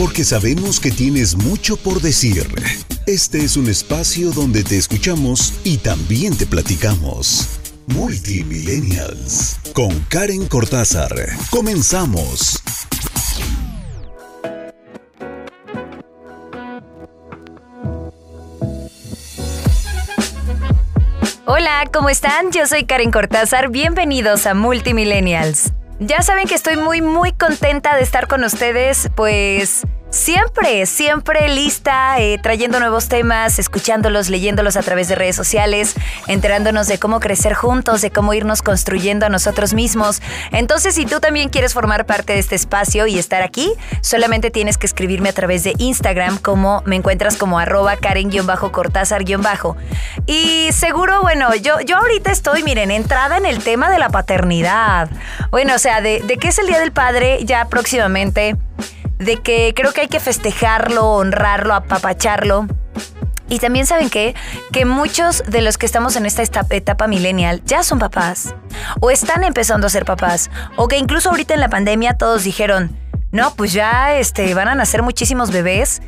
porque sabemos que tienes mucho por decir. Este es un espacio donde te escuchamos y también te platicamos. Multimillennials con Karen Cortázar. Comenzamos. Hola, ¿cómo están? Yo soy Karen Cortázar. Bienvenidos a Multimillennials. Ya saben que estoy muy, muy contenta de estar con ustedes, pues Siempre, siempre lista, eh, trayendo nuevos temas, escuchándolos, leyéndolos a través de redes sociales, enterándonos de cómo crecer juntos, de cómo irnos construyendo a nosotros mismos. Entonces, si tú también quieres formar parte de este espacio y estar aquí, solamente tienes que escribirme a través de Instagram, como me encuentras como arroba Karen-Cortázar- Y seguro, bueno, yo, yo ahorita estoy, miren, entrada en el tema de la paternidad. Bueno, o sea, de, de qué es el Día del Padre ya próximamente de que creo que hay que festejarlo, honrarlo, apapacharlo. Y también saben qué? que muchos de los que estamos en esta etapa millennial ya son papás o están empezando a ser papás o que incluso ahorita en la pandemia todos dijeron, no, pues ya este, van a nacer muchísimos bebés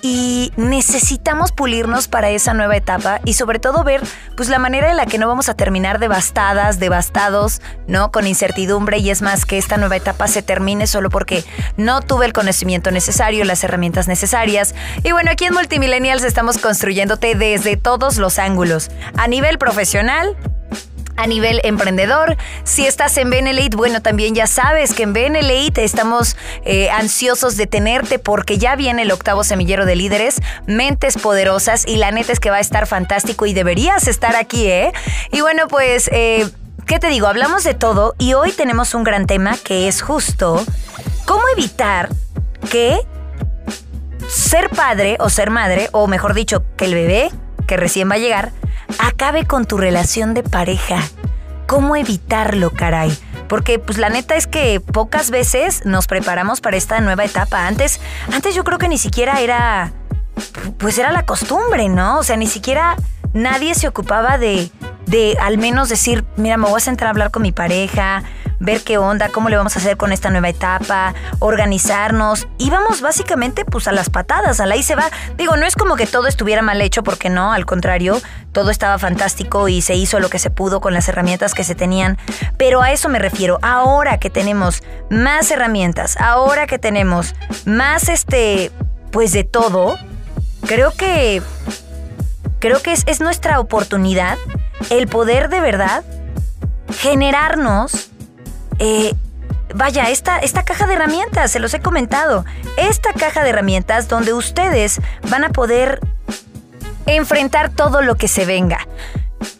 y necesitamos pulirnos para esa nueva etapa y sobre todo ver pues la manera en la que no vamos a terminar devastadas, devastados, ¿no? Con incertidumbre y es más que esta nueva etapa se termine solo porque no tuve el conocimiento necesario, las herramientas necesarias. Y bueno, aquí en Multimillennials estamos construyéndote desde todos los ángulos, a nivel profesional, a nivel emprendedor. Si estás en Benelite, bueno, también ya sabes que en Benelite estamos eh, ansiosos de tenerte porque ya viene el octavo semillero de líderes, mentes poderosas y la neta es que va a estar fantástico y deberías estar aquí, ¿eh? Y bueno, pues, eh, ¿qué te digo? Hablamos de todo y hoy tenemos un gran tema que es justo cómo evitar que ser padre o ser madre, o mejor dicho, que el bebé que recién va a llegar, acabe con tu relación de pareja. ¿Cómo evitarlo, caray? Porque pues la neta es que pocas veces nos preparamos para esta nueva etapa. Antes, antes yo creo que ni siquiera era pues era la costumbre, ¿no? O sea, ni siquiera nadie se ocupaba de de al menos decir, mira, me voy a sentar a hablar con mi pareja, ver qué onda, cómo le vamos a hacer con esta nueva etapa, organizarnos. Íbamos básicamente pues a las patadas, a la y se va. Digo, no es como que todo estuviera mal hecho, porque no, al contrario, todo estaba fantástico y se hizo lo que se pudo con las herramientas que se tenían. Pero a eso me refiero, ahora que tenemos más herramientas, ahora que tenemos más este, pues de todo, creo que, creo que es, es nuestra oportunidad el poder de verdad generarnos eh, vaya, esta, esta caja de herramientas, se los he comentado, esta caja de herramientas donde ustedes van a poder enfrentar todo lo que se venga.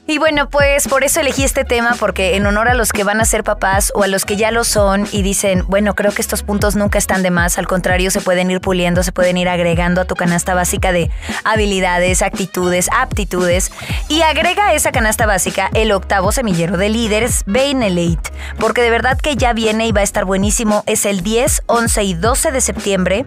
Y bueno, pues por eso elegí este tema, porque en honor a los que van a ser papás o a los que ya lo son y dicen, bueno, creo que estos puntos nunca están de más, al contrario, se pueden ir puliendo, se pueden ir agregando a tu canasta básica de habilidades, actitudes, aptitudes. Y agrega a esa canasta básica el octavo semillero de líderes, Bainelate, porque de verdad que ya viene y va a estar buenísimo. Es el 10, 11 y 12 de septiembre.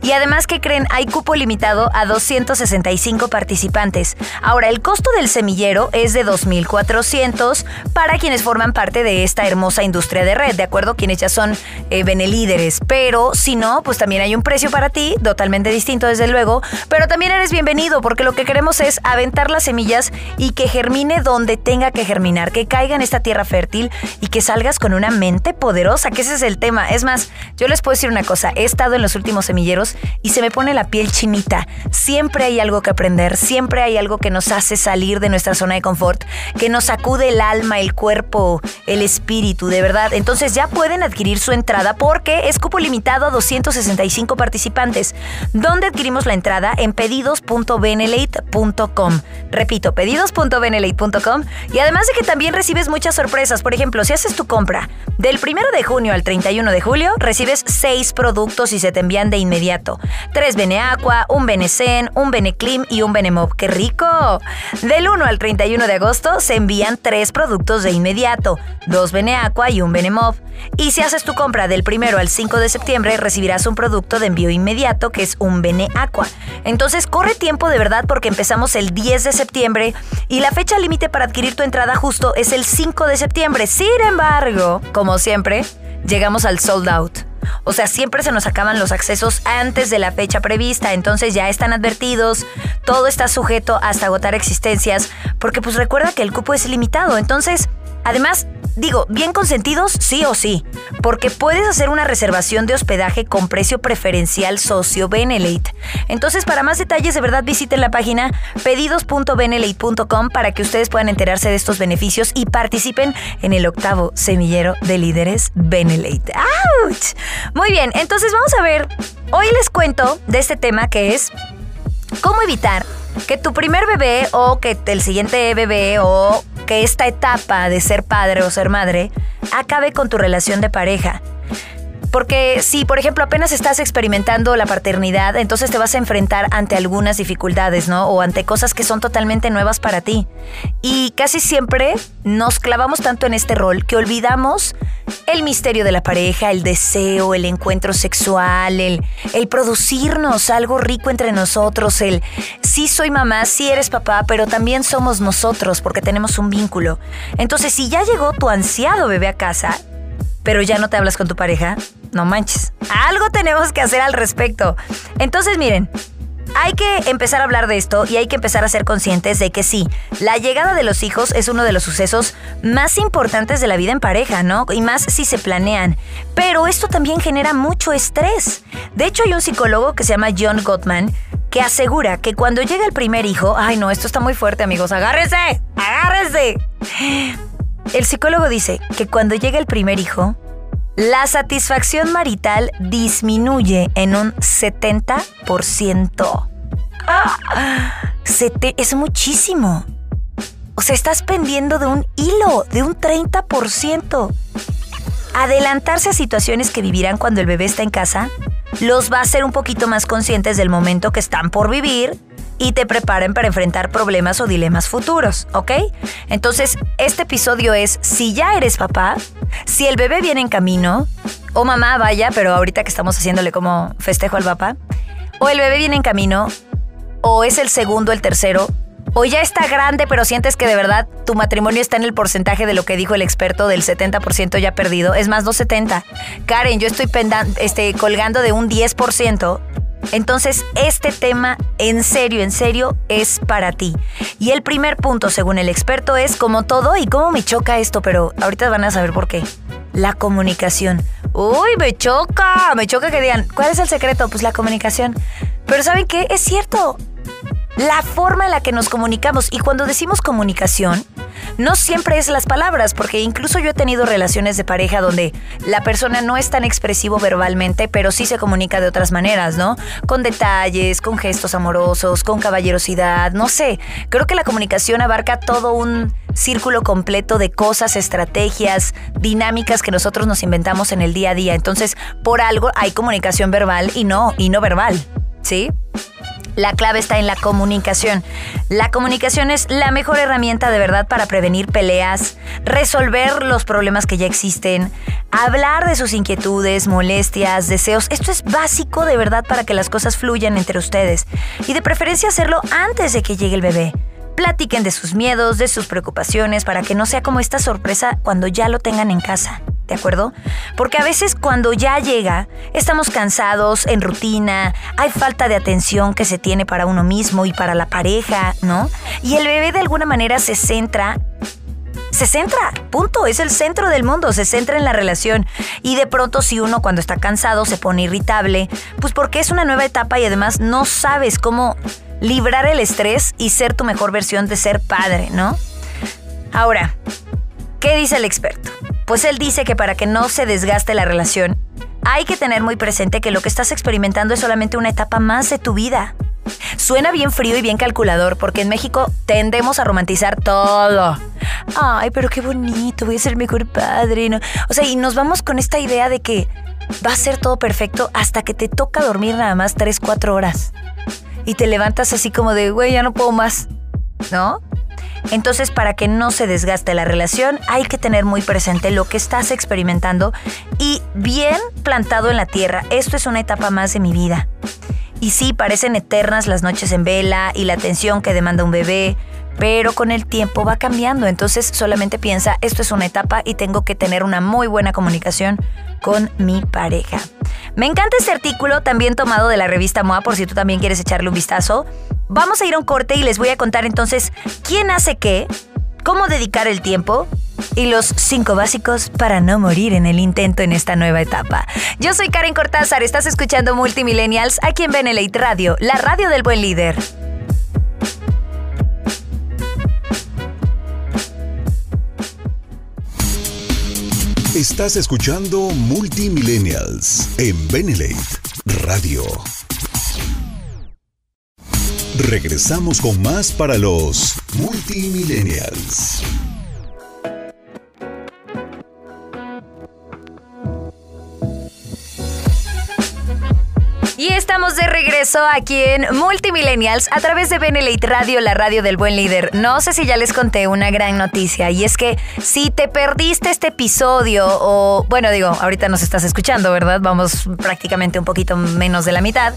Y además que creen, hay cupo limitado a 265 participantes. Ahora, el costo del semillero es de 2.400 para quienes forman parte de esta hermosa industria de red, ¿de acuerdo? Quienes ya son eh, benelíderes. Pero si no, pues también hay un precio para ti, totalmente distinto desde luego, pero también eres bienvenido porque lo que queremos es aventar las semillas y que germine donde tenga que germinar, que caiga en esta tierra fértil y que salgas con una mente poderosa, que ese es el tema. Es más, yo les puedo decir una cosa, he estado en los últimos semilleros y se me pone la piel chinita. Siempre hay algo que aprender, siempre hay algo que nos hace salir de nuestra zona de confort que nos sacude el alma, el cuerpo, el espíritu, de verdad. Entonces ya pueden adquirir su entrada porque es cupo limitado a 265 participantes. ¿Dónde adquirimos la entrada? En pedidos.benelate.com. Repito, pedidos.benelate.com. Y además de que también recibes muchas sorpresas. Por ejemplo, si haces tu compra del 1 de junio al 31 de julio, recibes 6 productos y se te envían de inmediato. 3 Bene Aqua, un Bene Zen, un Bene Clim y un Bene Mob. ¡Qué rico! Del 1 al 31 de agosto se envían tres productos de inmediato, dos Beneaqua y un Benemov. Y si haces tu compra del primero al 5 de septiembre, recibirás un producto de envío inmediato que es un Beneaqua. Entonces corre tiempo de verdad porque empezamos el 10 de septiembre y la fecha límite para adquirir tu entrada justo es el 5 de septiembre. Sin embargo, como siempre, llegamos al sold out. O sea, siempre se nos acaban los accesos antes de la fecha prevista, entonces ya están advertidos, todo está sujeto hasta agotar existencias, porque pues recuerda que el cupo es ilimitado, entonces, además, Digo, bien consentidos, sí o sí, porque puedes hacer una reservación de hospedaje con precio preferencial socio Benelate. Entonces, para más detalles, de verdad visiten la página pedidos.benelate.com para que ustedes puedan enterarse de estos beneficios y participen en el octavo semillero de líderes Benelate. ¡Auch! Muy bien, entonces vamos a ver. Hoy les cuento de este tema que es cómo evitar que tu primer bebé o que el siguiente bebé o que esta etapa de ser padre o ser madre acabe con tu relación de pareja. Porque si, por ejemplo, apenas estás experimentando la paternidad, entonces te vas a enfrentar ante algunas dificultades, ¿no? O ante cosas que son totalmente nuevas para ti. Y casi siempre nos clavamos tanto en este rol que olvidamos el misterio de la pareja, el deseo, el encuentro sexual, el, el producirnos algo rico entre nosotros, el sí soy mamá, sí eres papá, pero también somos nosotros porque tenemos un vínculo. Entonces, si ya llegó tu ansiado bebé a casa, pero ya no te hablas con tu pareja, no manches. Algo tenemos que hacer al respecto. Entonces, miren, hay que empezar a hablar de esto y hay que empezar a ser conscientes de que sí, la llegada de los hijos es uno de los sucesos más importantes de la vida en pareja, ¿no? Y más si se planean. Pero esto también genera mucho estrés. De hecho, hay un psicólogo que se llama John Gottman que asegura que cuando llega el primer hijo, ay no, esto está muy fuerte amigos, agárrense, agárrense. El psicólogo dice que cuando llega el primer hijo, la satisfacción marital disminuye en un 70%. es muchísimo. O sea, estás pendiendo de un hilo, de un 30%. Adelantarse a situaciones que vivirán cuando el bebé está en casa los va a hacer un poquito más conscientes del momento que están por vivir y te preparen para enfrentar problemas o dilemas futuros, ¿ok? Entonces, este episodio es si ya eres papá, si el bebé viene en camino, o mamá vaya, pero ahorita que estamos haciéndole como festejo al papá, o el bebé viene en camino, o es el segundo, el tercero, o ya está grande, pero sientes que de verdad tu matrimonio está en el porcentaje de lo que dijo el experto del 70% ya perdido. Es más, no 70. Karen, yo estoy este, colgando de un 10%. Entonces, este tema en serio, en serio, es para ti. Y el primer punto, según el experto, es como todo y cómo me choca esto, pero ahorita van a saber por qué. La comunicación. Uy, me choca, me choca que digan, ¿cuál es el secreto? Pues la comunicación. Pero ¿saben qué? Es cierto, la forma en la que nos comunicamos. Y cuando decimos comunicación, no siempre es las palabras, porque incluso yo he tenido relaciones de pareja donde la persona no es tan expresivo verbalmente, pero sí se comunica de otras maneras, ¿no? Con detalles, con gestos amorosos, con caballerosidad, no sé. Creo que la comunicación abarca todo un círculo completo de cosas, estrategias, dinámicas que nosotros nos inventamos en el día a día. Entonces, por algo hay comunicación verbal y no, y no verbal, ¿sí? La clave está en la comunicación. La comunicación es la mejor herramienta de verdad para prevenir peleas, resolver los problemas que ya existen, hablar de sus inquietudes, molestias, deseos. Esto es básico de verdad para que las cosas fluyan entre ustedes. Y de preferencia hacerlo antes de que llegue el bebé. Platiquen de sus miedos, de sus preocupaciones, para que no sea como esta sorpresa cuando ya lo tengan en casa. ¿De acuerdo? Porque a veces cuando ya llega, estamos cansados, en rutina, hay falta de atención que se tiene para uno mismo y para la pareja, ¿no? Y el bebé de alguna manera se centra se centra, punto, es el centro del mundo, se centra en la relación. Y de pronto si uno cuando está cansado se pone irritable, pues porque es una nueva etapa y además no sabes cómo librar el estrés y ser tu mejor versión de ser padre, ¿no? Ahora, ¿qué dice el experto? Pues él dice que para que no se desgaste la relación, hay que tener muy presente que lo que estás experimentando es solamente una etapa más de tu vida. Suena bien frío y bien calculador porque en México tendemos a romantizar todo. Ay, pero qué bonito, voy a ser mejor padre. ¿no? O sea, y nos vamos con esta idea de que va a ser todo perfecto hasta que te toca dormir nada más 3, 4 horas. Y te levantas así como de, güey, ya no puedo más. ¿No? Entonces, para que no se desgaste la relación, hay que tener muy presente lo que estás experimentando y bien plantado en la tierra. Esto es una etapa más de mi vida. Y sí, parecen eternas las noches en vela y la atención que demanda un bebé, pero con el tiempo va cambiando. Entonces solamente piensa, esto es una etapa y tengo que tener una muy buena comunicación con mi pareja. Me encanta este artículo, también tomado de la revista MOA, por si tú también quieres echarle un vistazo. Vamos a ir a un corte y les voy a contar entonces quién hace qué, cómo dedicar el tiempo y los cinco básicos para no morir en el intento en esta nueva etapa. Yo soy Karen Cortázar, estás escuchando Multimillennials aquí en Benelate Radio, la radio del buen líder. Estás escuchando Multimillennials en Benelate Radio. Regresamos con más para los Multimillennials. Y estamos de regreso aquí en Multimillennials a través de Benelite Radio, la radio del buen líder. No sé si ya les conté una gran noticia y es que si te perdiste este episodio o, bueno, digo, ahorita nos estás escuchando, ¿verdad? Vamos prácticamente un poquito menos de la mitad.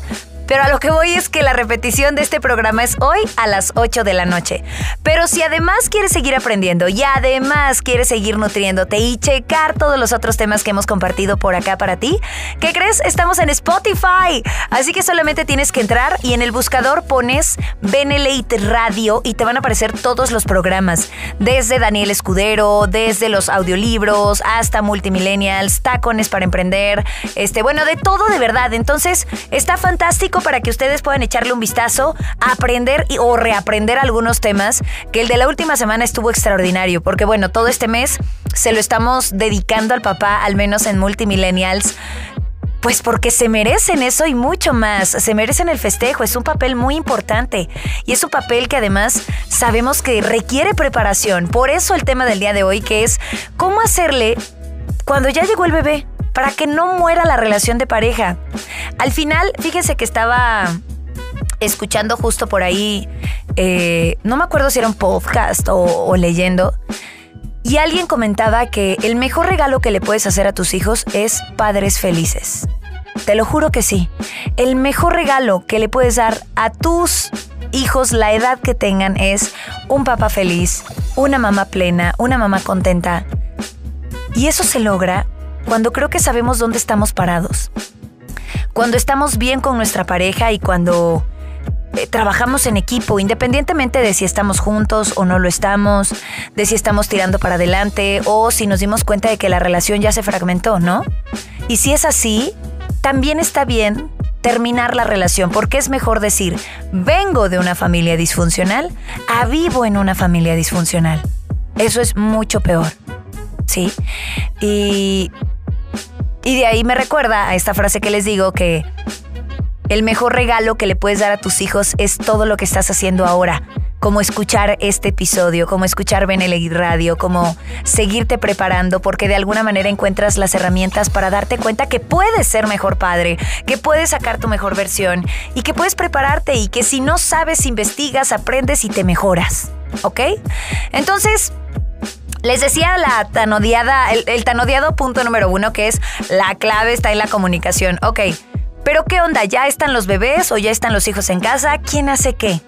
Pero a lo que voy es que la repetición de este programa es hoy a las 8 de la noche. Pero si además quieres seguir aprendiendo y además quieres seguir nutriéndote y checar todos los otros temas que hemos compartido por acá para ti, ¿qué crees? Estamos en Spotify. Así que solamente tienes que entrar y en el buscador pones Benelate Radio y te van a aparecer todos los programas. Desde Daniel Escudero, desde los audiolibros, hasta Multimillennials, Tacones para Emprender. Este, bueno, de todo de verdad. Entonces, está fantástico para que ustedes puedan echarle un vistazo, aprender o reaprender algunos temas, que el de la última semana estuvo extraordinario, porque bueno, todo este mes se lo estamos dedicando al papá, al menos en Multimillennials. Pues porque se merecen eso y mucho más, se merecen el festejo, es un papel muy importante y es un papel que además sabemos que requiere preparación. Por eso el tema del día de hoy que es cómo hacerle cuando ya llegó el bebé, para que no muera la relación de pareja. Al final, fíjense que estaba escuchando justo por ahí, eh, no me acuerdo si era un podcast o, o leyendo, y alguien comentaba que el mejor regalo que le puedes hacer a tus hijos es padres felices. Te lo juro que sí. El mejor regalo que le puedes dar a tus hijos, la edad que tengan, es un papá feliz, una mamá plena, una mamá contenta. Y eso se logra cuando creo que sabemos dónde estamos parados. Cuando estamos bien con nuestra pareja y cuando eh, trabajamos en equipo, independientemente de si estamos juntos o no lo estamos, de si estamos tirando para adelante o si nos dimos cuenta de que la relación ya se fragmentó, ¿no? Y si es así, también está bien terminar la relación, porque es mejor decir, vengo de una familia disfuncional a vivo en una familia disfuncional. Eso es mucho peor. ¿Sí? Y y de ahí me recuerda a esta frase que les digo que el mejor regalo que le puedes dar a tus hijos es todo lo que estás haciendo ahora. Como escuchar este episodio, como escuchar Beneley Radio, como seguirte preparando, porque de alguna manera encuentras las herramientas para darte cuenta que puedes ser mejor padre, que puedes sacar tu mejor versión y que puedes prepararte y que si no sabes, investigas, aprendes y te mejoras. ¿Ok? Entonces, les decía la tan odiada, el, el, tan odiado punto número uno, que es la clave está en la comunicación. Ok, pero ¿qué onda? ¿Ya están los bebés o ya están los hijos en casa? ¿Quién hace qué?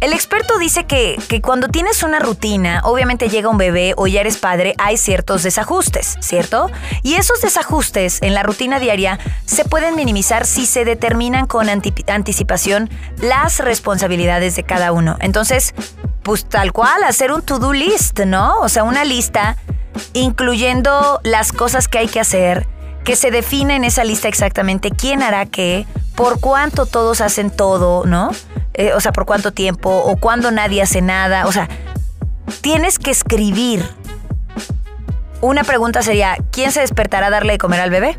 El experto dice que, que, cuando tienes una rutina, obviamente llega un bebé o ya eres padre, hay ciertos desajustes, ¿cierto? Y esos desajustes en la rutina diaria se pueden minimizar si se determinan con anticipación las responsabilidades de cada uno. Entonces, pues tal cual, hacer un to-do list, ¿no? O sea, una lista incluyendo las cosas que hay que hacer, que se define en esa lista exactamente quién hará qué, por cuánto todos hacen todo, ¿no? Eh, o sea, por cuánto tiempo, o cuándo nadie hace nada. O sea, tienes que escribir. Una pregunta sería, ¿quién se despertará a darle de comer al bebé?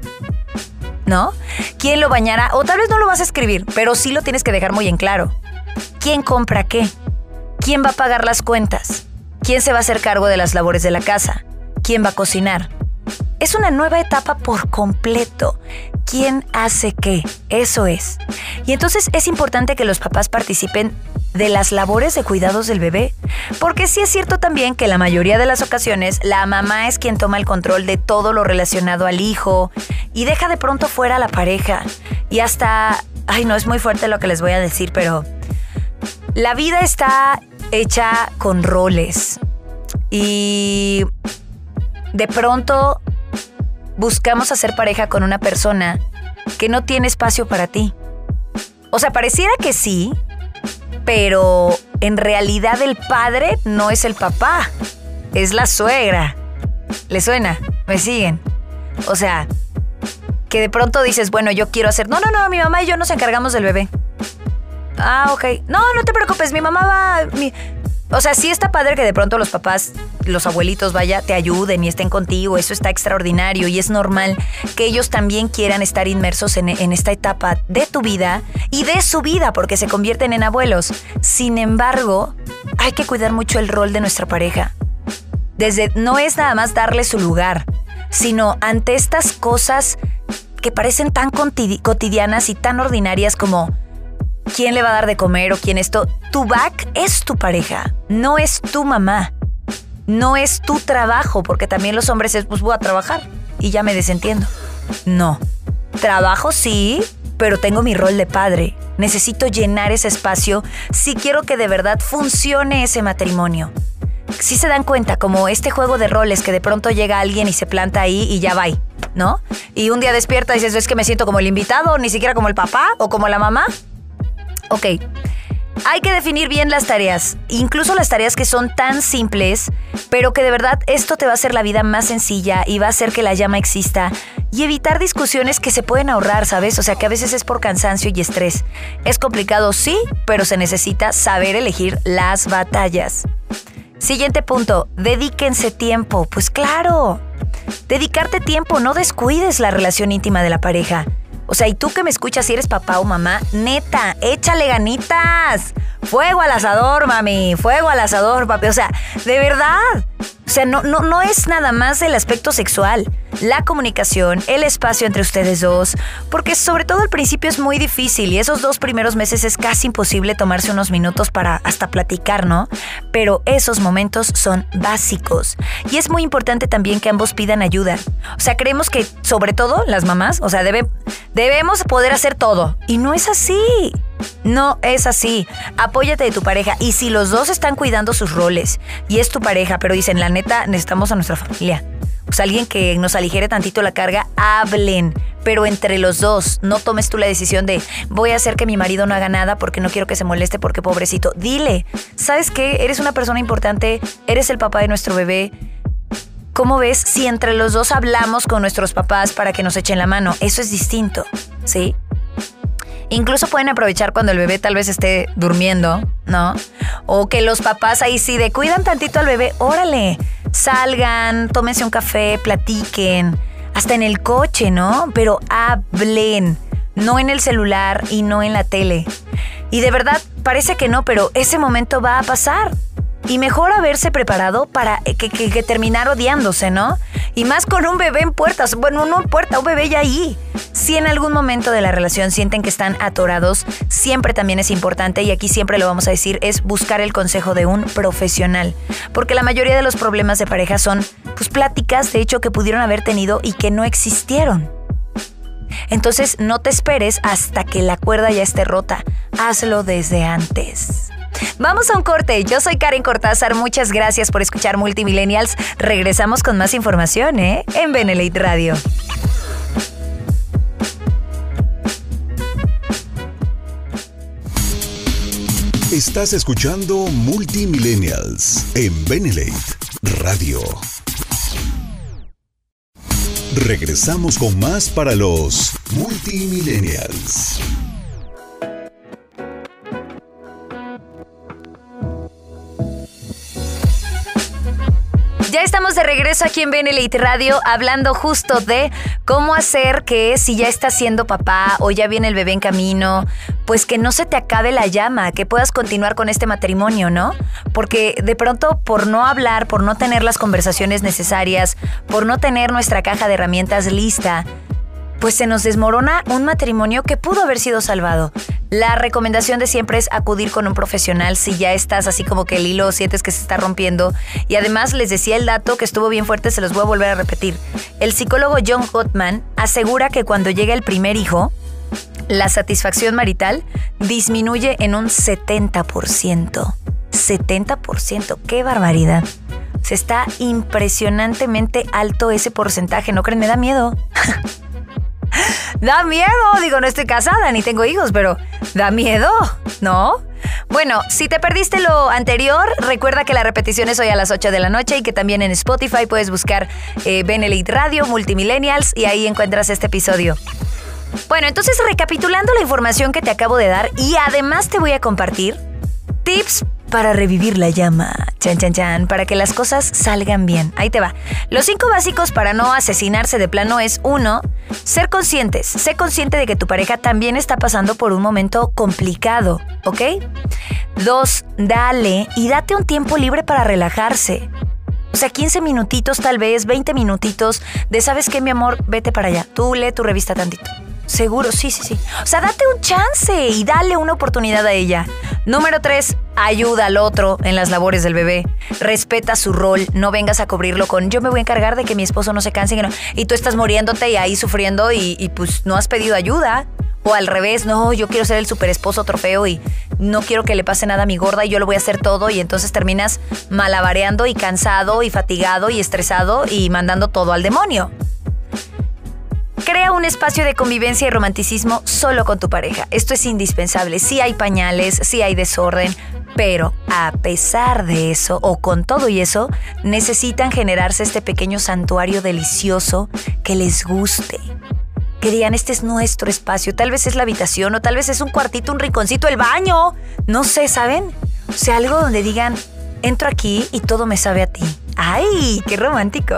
¿No? ¿Quién lo bañará? O tal vez no lo vas a escribir, pero sí lo tienes que dejar muy en claro. ¿Quién compra qué? ¿Quién va a pagar las cuentas? ¿Quién se va a hacer cargo de las labores de la casa? ¿Quién va a cocinar? Es una nueva etapa por completo. ¿Quién hace qué? Eso es. Y entonces es importante que los papás participen de las labores de cuidados del bebé, porque sí es cierto también que la mayoría de las ocasiones la mamá es quien toma el control de todo lo relacionado al hijo y deja de pronto fuera a la pareja. Y hasta, ay no, es muy fuerte lo que les voy a decir, pero la vida está hecha con roles. Y de pronto buscamos hacer pareja con una persona que no tiene espacio para ti. O sea, pareciera que sí, pero en realidad el padre no es el papá, es la suegra. ¿Le suena? ¿Me siguen? O sea, que de pronto dices, bueno, yo quiero hacer... No, no, no, mi mamá y yo nos encargamos del bebé. Ah, ok. No, no te preocupes, mi mamá va... Mi... O sea, sí está padre que de pronto los papás, los abuelitos, vaya, te ayuden y estén contigo. Eso está extraordinario y es normal que ellos también quieran estar inmersos en, esta etapa de tu vida y de su vida porque se convierten en abuelos. Sin embargo, hay que cuidar mucho el rol de nuestra pareja. Desde no es nada más darle su lugar, sino ante estas cosas que parecen tan cotidianas y tan ordinarias como quién le va a dar de comer o quién esto. Tu back es tu pareja, no es tu mamá. No es tu trabajo, porque también los hombres es, pues voy a trabajar y ya me desentiendo. No. Trabajo sí, pero tengo mi rol de padre. Necesito llenar ese espacio si quiero que de verdad funcione ese matrimonio. Si se dan cuenta, como este juego de roles que de pronto llega alguien y se planta ahí y ya va, ¿no? Y un día despierta y dices, es que me siento como el invitado, ni siquiera como el papá o como la mamá. Ok. Hay que definir bien las tareas, incluso las tareas que son tan simples, pero que de verdad esto te va a hacer la vida más sencilla y va a hacer que la llama exista y evitar discusiones que se pueden ahorrar, ¿sabes? O sea, que a veces es por cansancio y estrés. Es complicado, sí, pero se necesita saber elegir las batallas. Siguiente punto, dedíquense tiempo. Pues claro, dedicarte tiempo, no descuides la relación íntima de la pareja. O sea, y tú que me escuchas si eres papá o mamá, neta, échale ganitas. Fuego al asador, mami. Fuego al asador, papi. O sea, de verdad. O sea, no, no, no es nada más el aspecto sexual. La comunicación, el espacio entre ustedes dos. Porque sobre todo al principio es muy difícil y esos dos primeros meses es casi imposible tomarse unos minutos para hasta platicar, ¿no? Pero esos momentos son básicos. Y es muy importante también que ambos pidan ayuda. O sea, creemos que sobre todo las mamás, o sea, debe, debemos poder hacer todo. Y no es así. No es así. Apóyate de tu pareja. Y si los dos están cuidando sus roles y es tu pareja, pero dicen, la neta, necesitamos a nuestra familia. Pues alguien que nos aligere tantito la carga, hablen. Pero entre los dos, no tomes tú la decisión de voy a hacer que mi marido no haga nada porque no quiero que se moleste porque pobrecito. Dile, ¿sabes qué? Eres una persona importante, eres el papá de nuestro bebé. ¿Cómo ves si entre los dos hablamos con nuestros papás para que nos echen la mano? Eso es distinto, ¿sí? Incluso pueden aprovechar cuando el bebé tal vez esté durmiendo, ¿no? O que los papás ahí sí de cuidan tantito al bebé, órale, salgan, tómense un café, platiquen, hasta en el coche, ¿no? Pero hablen, no en el celular y no en la tele. Y de verdad, parece que no, pero ese momento va a pasar. Y mejor haberse preparado para que, que, terminar odiándose, ¿no? Y más con un bebé en puertas. Bueno, no en puerta, un bebé ya ahí. Si en algún momento de la relación sienten que están atorados, siempre también es importante, y aquí siempre lo vamos a decir, es buscar el consejo de un profesional. Porque la mayoría de los problemas de pareja son, pues, pláticas, de hecho, que pudieron haber tenido y que no existieron. Entonces, no te esperes hasta que la cuerda ya esté rota. Hazlo desde antes. Vamos a un corte. Yo soy Karen Cortázar. Muchas gracias por escuchar Multimillennials. Regresamos con más información, ¿eh? En Benelite Radio. Estás escuchando Multimillennials en Benelate Radio. Regresamos con más para los Multimillennials. Ya estamos de regreso aquí en Benelite Radio hablando justo de cómo hacer que si ya estás siendo papá o ya viene el bebé en camino, pues que no se te acabe la llama, que puedas continuar con este matrimonio, ¿no? Porque de pronto por no hablar, por no tener las conversaciones necesarias, por no tener nuestra caja de herramientas lista, pues se nos desmorona un matrimonio que pudo haber sido salvado. La recomendación de siempre es acudir con un profesional si ya estás así como que el hilo sientes que se está rompiendo. Y además les decía el dato que estuvo bien fuerte, se los voy a volver a repetir. El psicólogo John Gottman asegura que cuando llega el primer hijo, la satisfacción marital disminuye en un 70%. 70%. ¡Qué barbaridad! Se está impresionantemente alto ese porcentaje, ¿no creen? Me da miedo. da miedo, digo, no estoy casada ni tengo hijos, pero da miedo, ¿no? Bueno, si te perdiste lo anterior, recuerda que la repetición es hoy a las 8 de la noche y que también en Spotify puedes buscar eh, Benelite Radio, Multimillennials y ahí encuentras este episodio. Bueno, entonces recapitulando la información que te acabo de dar y además te voy a compartir tips para revivir la llama. Chan, chan, chan, para que las cosas salgan bien. Ahí te va. Los cinco básicos para no asesinarse de plano es uno, ser conscientes. Sé consciente de que tu pareja también está pasando por un momento complicado, ¿ok? Dos, dale y date un tiempo libre para relajarse. O sea, 15 minutitos tal vez, 20 minutitos de, ¿sabes qué, mi amor? Vete para allá. Tú lee tu revista tantito. Seguro, sí, sí, sí. O sea, date un chance y dale una oportunidad a ella. Número tres, ayuda al otro en las labores del bebé. Respeta su rol. No vengas a cubrirlo con yo me voy a encargar de que mi esposo no se canse y, no. y tú estás muriéndote y ahí sufriendo y, y pues no has pedido ayuda. O al revés, no, yo quiero ser el super esposo trofeo y no quiero que le pase nada a mi gorda y yo lo voy a hacer todo y entonces terminas malabareando y cansado y fatigado y estresado y mandando todo al demonio. Crea un espacio de convivencia y romanticismo solo con tu pareja. Esto es indispensable. Si hay pañales, si hay desorden, pero a pesar de eso, o con todo y eso, necesitan generarse este pequeño santuario delicioso que les guste. Que digan, este es nuestro espacio, tal vez es la habitación, o tal vez es un cuartito, un rinconcito, el baño. No sé, ¿saben? O sea, algo donde digan, entro aquí y todo me sabe a ti. ¡Ay, qué romántico!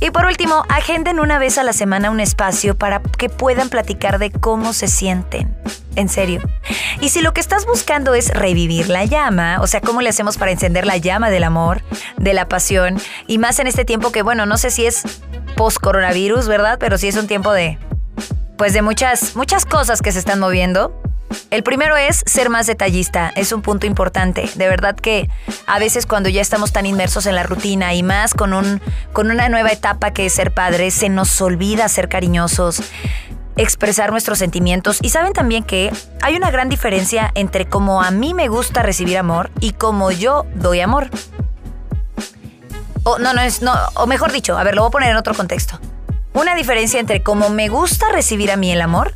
Y por último, agenden una vez a la semana un espacio para que puedan platicar de cómo se sienten. En serio. Y si lo que estás buscando es revivir la llama, o sea, cómo le hacemos para encender la llama del amor, de la pasión, y más en este tiempo que, bueno, no sé si es post-coronavirus, ¿verdad? Pero sí es un tiempo de, pues de muchas, muchas cosas que se están moviendo. El primero es ser más detallista, es un punto importante. De verdad que a veces cuando ya estamos tan inmersos en la rutina y más con, un, con una nueva etapa que es ser padre, se nos olvida ser cariñosos, expresar nuestros sentimientos. Y saben también que hay una gran diferencia entre cómo a mí me gusta recibir amor y cómo yo doy amor. O no, no es, no, o mejor dicho, a ver, lo voy a poner en otro contexto. Una diferencia entre cómo me gusta recibir a mí el amor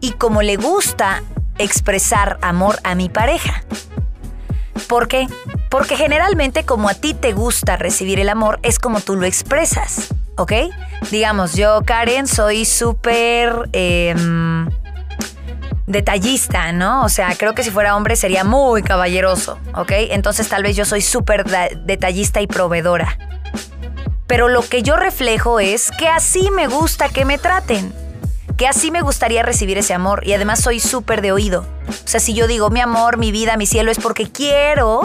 y como le gusta expresar amor a mi pareja. ¿Por qué? Porque generalmente como a ti te gusta recibir el amor es como tú lo expresas, ¿ok? Digamos, yo Karen soy súper em, detallista, ¿no? O sea, creo que si fuera hombre sería muy caballeroso, ¿ok? Entonces tal vez yo soy súper detallista y proveedora. Pero lo que yo reflejo es que así me gusta que me traten que así me gustaría recibir ese amor y además soy súper de oído. O sea, si yo digo mi amor, mi vida, mi cielo es porque quiero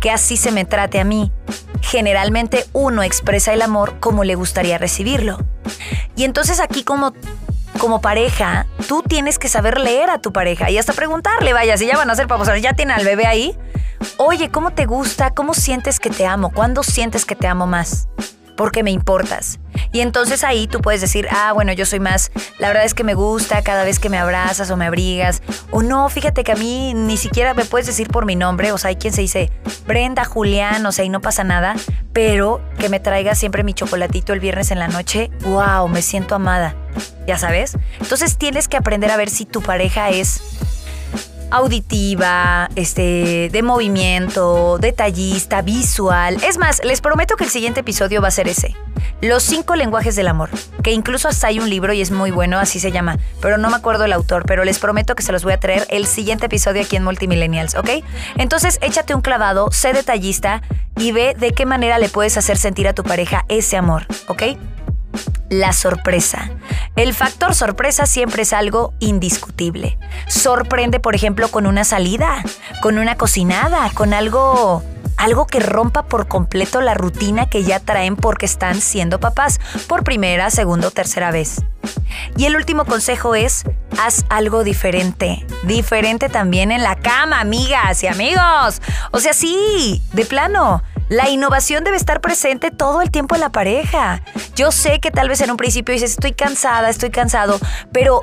que así se me trate a mí. Generalmente uno expresa el amor como le gustaría recibirlo. Y entonces aquí como como pareja, tú tienes que saber leer a tu pareja y hasta preguntarle, vaya, si ya van a ser papás, ya tienen al bebé ahí. Oye, ¿cómo te gusta? ¿Cómo sientes que te amo? ¿Cuándo sientes que te amo más? Porque me importas. Y entonces ahí tú puedes decir, ah, bueno, yo soy más, la verdad es que me gusta cada vez que me abrazas o me abrigas. O no, fíjate que a mí ni siquiera me puedes decir por mi nombre. O sea, hay quien se dice Brenda, Julián, o sea, y no pasa nada. Pero que me traiga siempre mi chocolatito el viernes en la noche, wow, me siento amada. Ya sabes. Entonces tienes que aprender a ver si tu pareja es auditiva, este, de movimiento, detallista, visual. Es más, les prometo que el siguiente episodio va a ser ese. Los cinco lenguajes del amor, que incluso hasta hay un libro y es muy bueno, así se llama, pero no me acuerdo el autor, pero les prometo que se los voy a traer el siguiente episodio aquí en Multimillennials, ¿ok? Entonces échate un clavado, sé detallista y ve de qué manera le puedes hacer sentir a tu pareja ese amor, ¿ok? La sorpresa. El factor sorpresa siempre es algo indiscutible. Sorprende, por ejemplo, con una salida, con una cocinada, con algo algo que rompa por completo la rutina que ya traen porque están siendo papás por primera, segunda o tercera vez. Y el último consejo es, haz algo diferente. Diferente también en la cama, amigas y amigos. O sea, sí, de plano. La innovación debe estar presente todo el tiempo en la pareja. Yo sé que tal vez en un principio dices, estoy cansada, estoy cansado, pero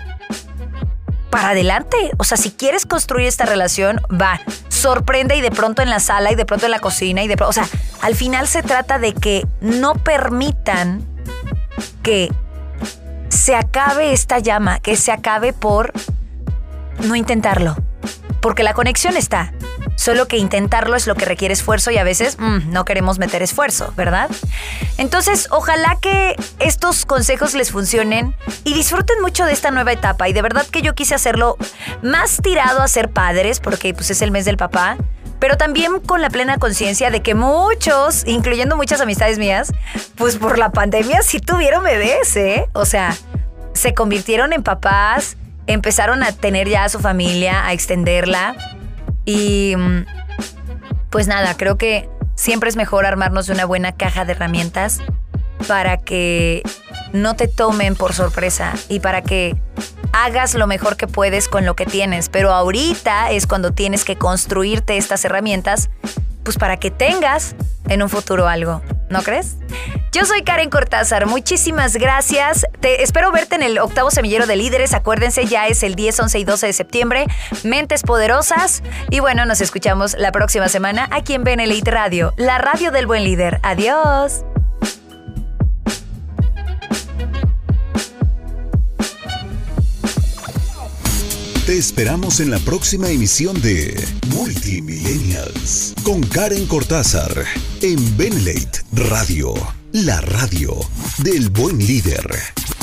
para adelante. O sea, si quieres construir esta relación, va, sorprende y de pronto en la sala y de pronto en la cocina y de pronto, o sea, al final se trata de que no permitan que se acabe esta llama, que se acabe por no intentarlo. Porque la conexión está. Solo que intentarlo es lo que requiere esfuerzo y a veces mm, no queremos meter esfuerzo, ¿verdad? Entonces, ojalá que estos consejos les funcionen y disfruten mucho de esta nueva etapa. Y de verdad que yo quise hacerlo más tirado a ser padres, porque pues es el mes del papá pero también con la plena conciencia de que muchos, incluyendo muchas amistades mías, pues por la pandemia sí tuvieron bebés, ¿eh? O sea, se convirtieron en papás, empezaron a tener ya a su familia, a extenderla. Y mm, pues nada, creo que siempre es mejor armarnos de una buena caja de herramientas para que no te tomen por sorpresa y para que hagas lo mejor que puedes con lo que tienes. Pero ahorita es cuando tienes que construirte estas herramientas, pues para que tengas en un futuro algo, ¿no crees? Yo soy Karen Cortázar, muchísimas gracias. Te espero verte en el octavo semillero de líderes. Acuérdense, ya es el 10, 11 y 12 de septiembre. Mentes poderosas. Y bueno, nos escuchamos la próxima semana aquí en Benelite Radio, la radio del buen líder. Adiós. Te esperamos en la próxima emisión de Multimillennials con Karen Cortázar en Benelate Radio, la radio del buen líder.